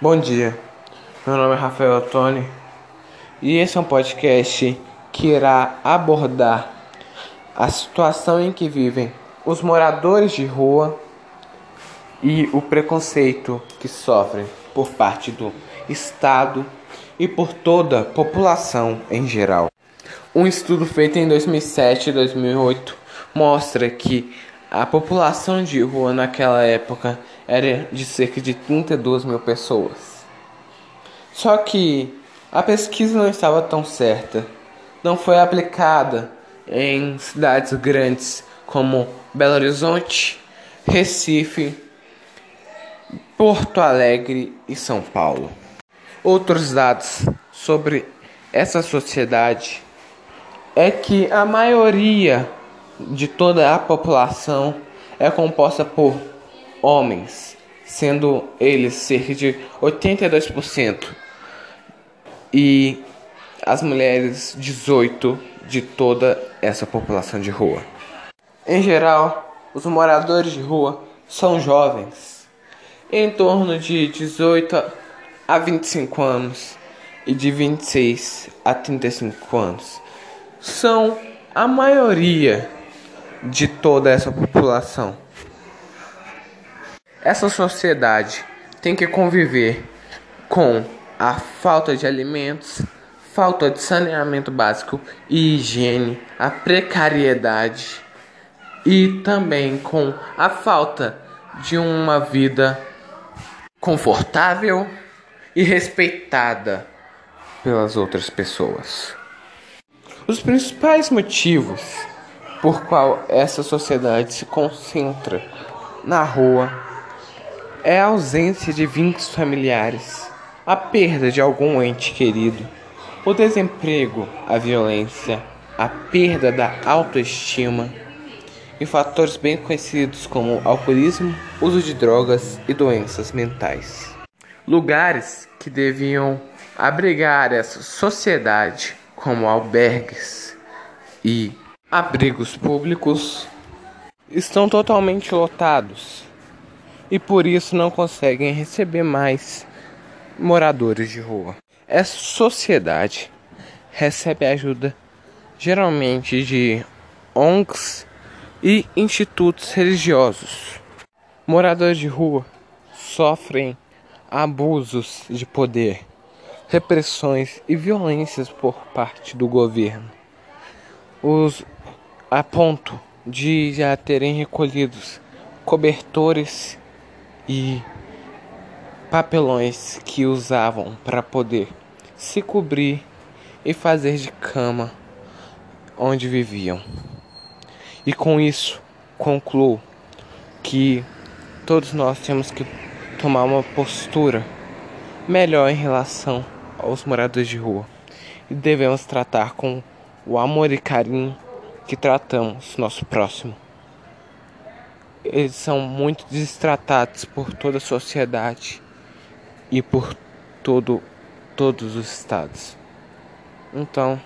Bom dia, meu nome é Rafael Ottoni e esse é um podcast que irá abordar a situação em que vivem os moradores de rua e o preconceito que sofrem por parte do Estado e por toda a população em geral. Um estudo feito em 2007 e 2008 mostra que a população de rua naquela época era de cerca de 32 mil pessoas. Só que a pesquisa não estava tão certa, não foi aplicada em cidades grandes como Belo Horizonte, Recife, Porto Alegre e São Paulo. Outros dados sobre essa sociedade é que a maioria de toda a população é composta por homens, sendo eles cerca de 82%, e as mulheres 18 de toda essa população de rua. Em geral, os moradores de rua são jovens, em torno de 18 a 25 anos e de 26 a 35 anos. São a maioria de toda essa população. Essa sociedade tem que conviver com a falta de alimentos, falta de saneamento básico e higiene, a precariedade e também com a falta de uma vida confortável e respeitada pelas outras pessoas. Os principais motivos por qual essa sociedade se concentra na rua é a ausência de vínculos familiares, a perda de algum ente querido, o desemprego, a violência, a perda da autoestima e fatores bem conhecidos como alcoolismo, uso de drogas e doenças mentais. Lugares que deviam abrigar essa sociedade, como albergues e abrigos públicos estão totalmente lotados e por isso não conseguem receber mais moradores de rua. Essa sociedade recebe ajuda geralmente de ONGs e institutos religiosos. Moradores de rua sofrem abusos de poder, repressões e violências por parte do governo. Os a ponto de já terem recolhidos cobertores e papelões que usavam para poder se cobrir e fazer de cama onde viviam. E com isso, concluo que todos nós temos que tomar uma postura melhor em relação aos moradores de rua e devemos tratar com o amor e carinho que tratamos nosso próximo. Eles são muito destratados por toda a sociedade e por todo, todos os estados. Então,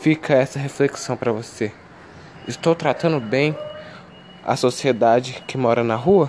fica essa reflexão para você. Estou tratando bem a sociedade que mora na rua?